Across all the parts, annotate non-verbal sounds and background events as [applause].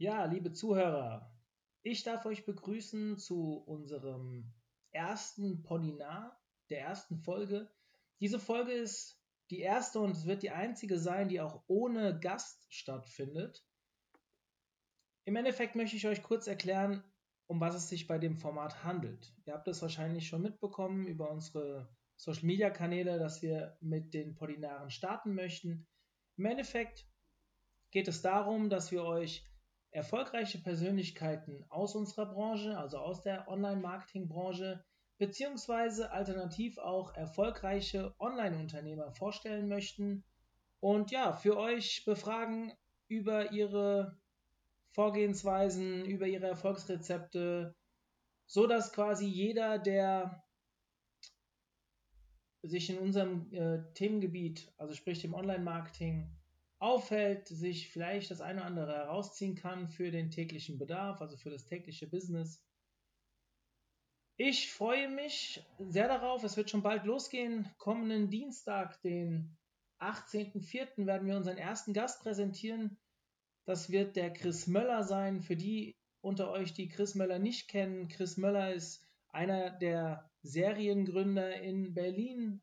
Ja, liebe Zuhörer, ich darf euch begrüßen zu unserem ersten Podinar, der ersten Folge. Diese Folge ist die erste und es wird die einzige sein, die auch ohne Gast stattfindet. Im Endeffekt möchte ich euch kurz erklären, um was es sich bei dem Format handelt. Ihr habt es wahrscheinlich schon mitbekommen über unsere Social Media Kanäle, dass wir mit den Podinaren starten möchten. Im Endeffekt geht es darum, dass wir euch erfolgreiche Persönlichkeiten aus unserer Branche, also aus der Online-Marketing-Branche, beziehungsweise alternativ auch erfolgreiche Online-Unternehmer vorstellen möchten und ja, für euch befragen über ihre Vorgehensweisen, über ihre Erfolgsrezepte, so dass quasi jeder, der sich in unserem äh, Themengebiet, also sprich dem Online-Marketing, aufhält, sich vielleicht das eine oder andere herausziehen kann für den täglichen Bedarf, also für das tägliche Business. Ich freue mich sehr darauf. Es wird schon bald losgehen. Kommenden Dienstag, den 18.04., werden wir unseren ersten Gast präsentieren. Das wird der Chris Möller sein. Für die unter euch, die Chris Möller nicht kennen, Chris Möller ist einer der Seriengründer in Berlin,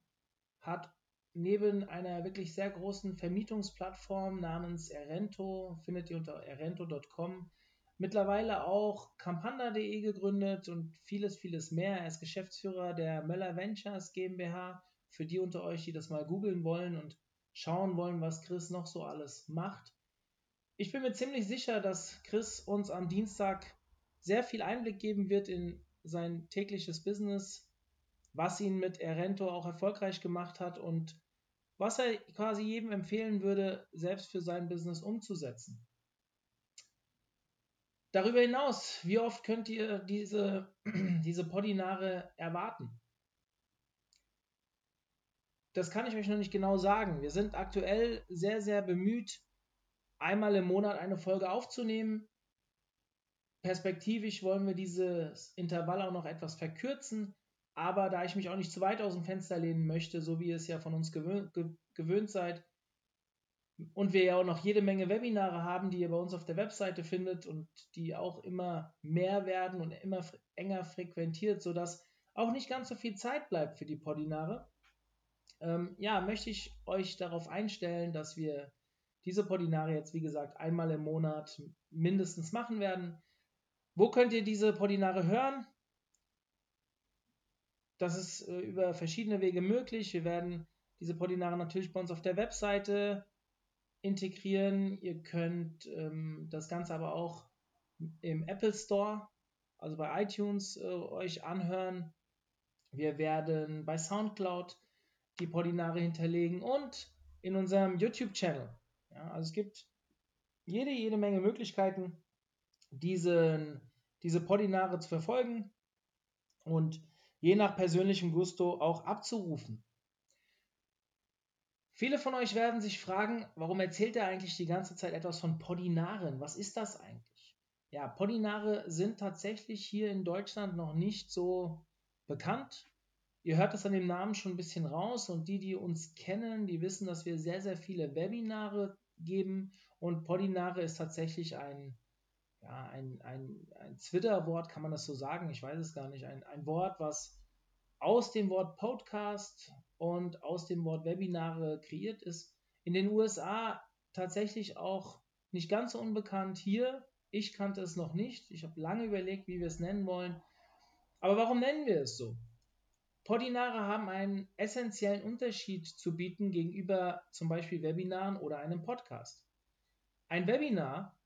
hat neben einer wirklich sehr großen Vermietungsplattform namens Erento, findet ihr unter erento.com, mittlerweile auch campanda.de gegründet und vieles, vieles mehr. Er ist Geschäftsführer der Möller Ventures GmbH. Für die unter euch, die das mal googeln wollen und schauen wollen, was Chris noch so alles macht. Ich bin mir ziemlich sicher, dass Chris uns am Dienstag sehr viel Einblick geben wird in sein tägliches Business, was ihn mit Erento auch erfolgreich gemacht hat und was er quasi jedem empfehlen würde, selbst für sein Business umzusetzen. Darüber hinaus, wie oft könnt ihr diese, [clears throat] diese Podinare erwarten? Das kann ich euch noch nicht genau sagen. Wir sind aktuell sehr, sehr bemüht, einmal im Monat eine Folge aufzunehmen. Perspektivisch wollen wir dieses Intervall auch noch etwas verkürzen, aber da ich mich auch nicht zu weit aus dem Fenster lehnen möchte, so wie ihr es ja von uns gewöhnt, gewöhnt seid, und wir ja auch noch jede Menge Webinare haben, die ihr bei uns auf der Webseite findet und die auch immer mehr werden und immer enger frequentiert, sodass auch nicht ganz so viel Zeit bleibt für die Podinare. Ähm, ja, möchte ich euch darauf einstellen, dass wir diese Podinare jetzt, wie gesagt, einmal im Monat mindestens machen werden. Wo könnt ihr diese Podinare hören? Das ist äh, über verschiedene Wege möglich. Wir werden diese Podinare natürlich bei uns auf der Webseite integrieren. Ihr könnt ähm, das Ganze aber auch im Apple Store, also bei iTunes, äh, euch anhören. Wir werden bei SoundCloud die Podinare hinterlegen und in unserem YouTube-Channel. Ja, also es gibt jede, jede Menge Möglichkeiten, diesen, diese Podinare zu verfolgen. Und je nach persönlichem Gusto auch abzurufen. Viele von euch werden sich fragen, warum erzählt er eigentlich die ganze Zeit etwas von Podinaren? Was ist das eigentlich? Ja, Podinare sind tatsächlich hier in Deutschland noch nicht so bekannt. Ihr hört es an dem Namen schon ein bisschen raus und die, die uns kennen, die wissen, dass wir sehr, sehr viele Webinare geben und Podinare ist tatsächlich ein ja, ein, ein, ein Twitter-Wort, kann man das so sagen? Ich weiß es gar nicht. Ein, ein Wort, was aus dem Wort Podcast und aus dem Wort Webinare kreiert ist. In den USA tatsächlich auch nicht ganz so unbekannt. Hier, ich kannte es noch nicht. Ich habe lange überlegt, wie wir es nennen wollen. Aber warum nennen wir es so? Podinare haben einen essentiellen Unterschied zu bieten gegenüber zum Beispiel Webinaren oder einem Podcast. Ein Webinar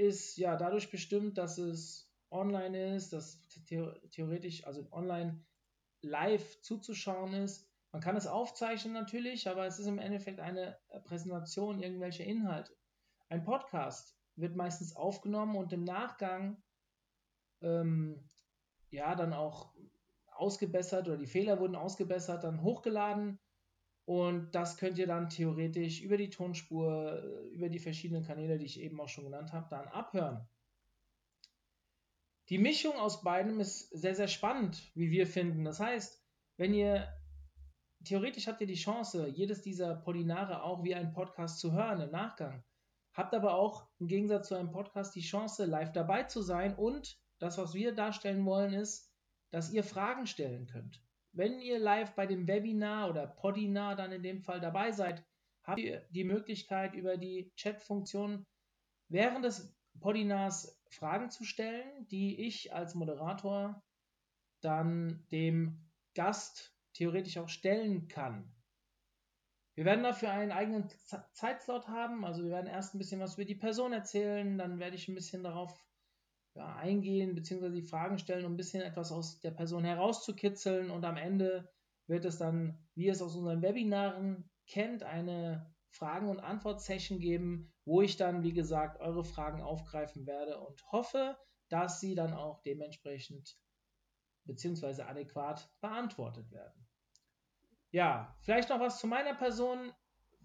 ist ja dadurch bestimmt, dass es online ist, dass theoretisch, also online live zuzuschauen ist. Man kann es aufzeichnen natürlich, aber es ist im Endeffekt eine Präsentation irgendwelcher Inhalte. Ein Podcast wird meistens aufgenommen und im Nachgang ähm, ja dann auch ausgebessert oder die Fehler wurden ausgebessert, dann hochgeladen und das könnt ihr dann theoretisch über die Tonspur, äh, über die verschiedenen Kanäle, die ich eben auch schon genannt habe, dann abhören. Die Mischung aus beidem ist sehr, sehr spannend, wie wir finden. Das heißt, wenn ihr theoretisch habt ihr die Chance, jedes dieser Polinare auch wie ein Podcast zu hören im Nachgang. habt aber auch im Gegensatz zu einem Podcast die Chance, live dabei zu sein. Und das, was wir darstellen wollen, ist, dass ihr Fragen stellen könnt. Wenn ihr live bei dem Webinar oder Podinar dann in dem Fall dabei seid, habt ihr die Möglichkeit, über die Chat-Funktion während des Podinars Fragen zu stellen, die ich als Moderator dann dem Gast theoretisch auch stellen kann. Wir werden dafür einen eigenen Zeitslot haben. Also wir werden erst ein bisschen was über die Person erzählen, dann werde ich ein bisschen darauf ja, eingehen bzw. die Fragen stellen, um ein bisschen etwas aus der Person herauszukitzeln und am Ende wird es dann, wie es aus unseren Webinaren kennt, eine Fragen- und Antwort-Session geben, wo ich dann, wie gesagt, eure Fragen aufgreifen werde und hoffe, dass sie dann auch dementsprechend bzw. adäquat beantwortet werden. Ja, vielleicht noch was zu meiner Person.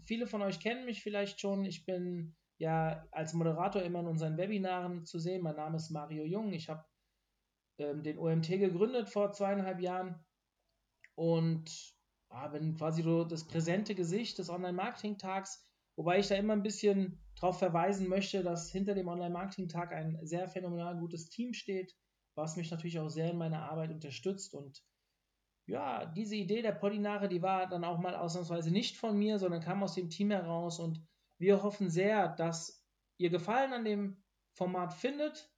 Viele von euch kennen mich vielleicht schon. Ich bin ja als Moderator immer in unseren Webinaren zu sehen. Mein Name ist Mario Jung. Ich habe ähm, den OMT gegründet vor zweieinhalb Jahren und ja, bin quasi so das präsente Gesicht des Online-Marketing-Tags, wobei ich da immer ein bisschen darauf verweisen möchte, dass hinter dem Online-Marketing-Tag ein sehr phänomenal gutes Team steht, was mich natürlich auch sehr in meiner Arbeit unterstützt und ja, diese Idee der Podinare, die war dann auch mal ausnahmsweise nicht von mir, sondern kam aus dem Team heraus und wir hoffen sehr, dass ihr Gefallen an dem Format findet,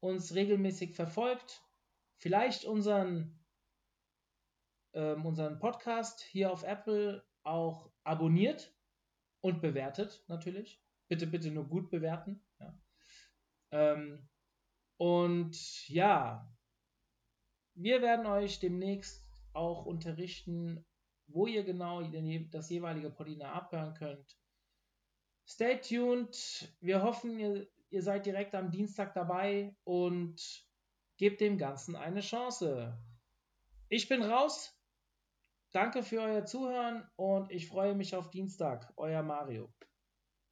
uns regelmäßig verfolgt, vielleicht unseren, ähm, unseren Podcast hier auf Apple auch abonniert und bewertet natürlich. Bitte, bitte nur gut bewerten. Ja. Ähm, und ja, wir werden euch demnächst auch unterrichten, wo ihr genau das jeweilige Podina abhören könnt. Stay tuned. Wir hoffen, ihr, ihr seid direkt am Dienstag dabei und gebt dem Ganzen eine Chance. Ich bin raus. Danke für euer Zuhören und ich freue mich auf Dienstag. Euer Mario.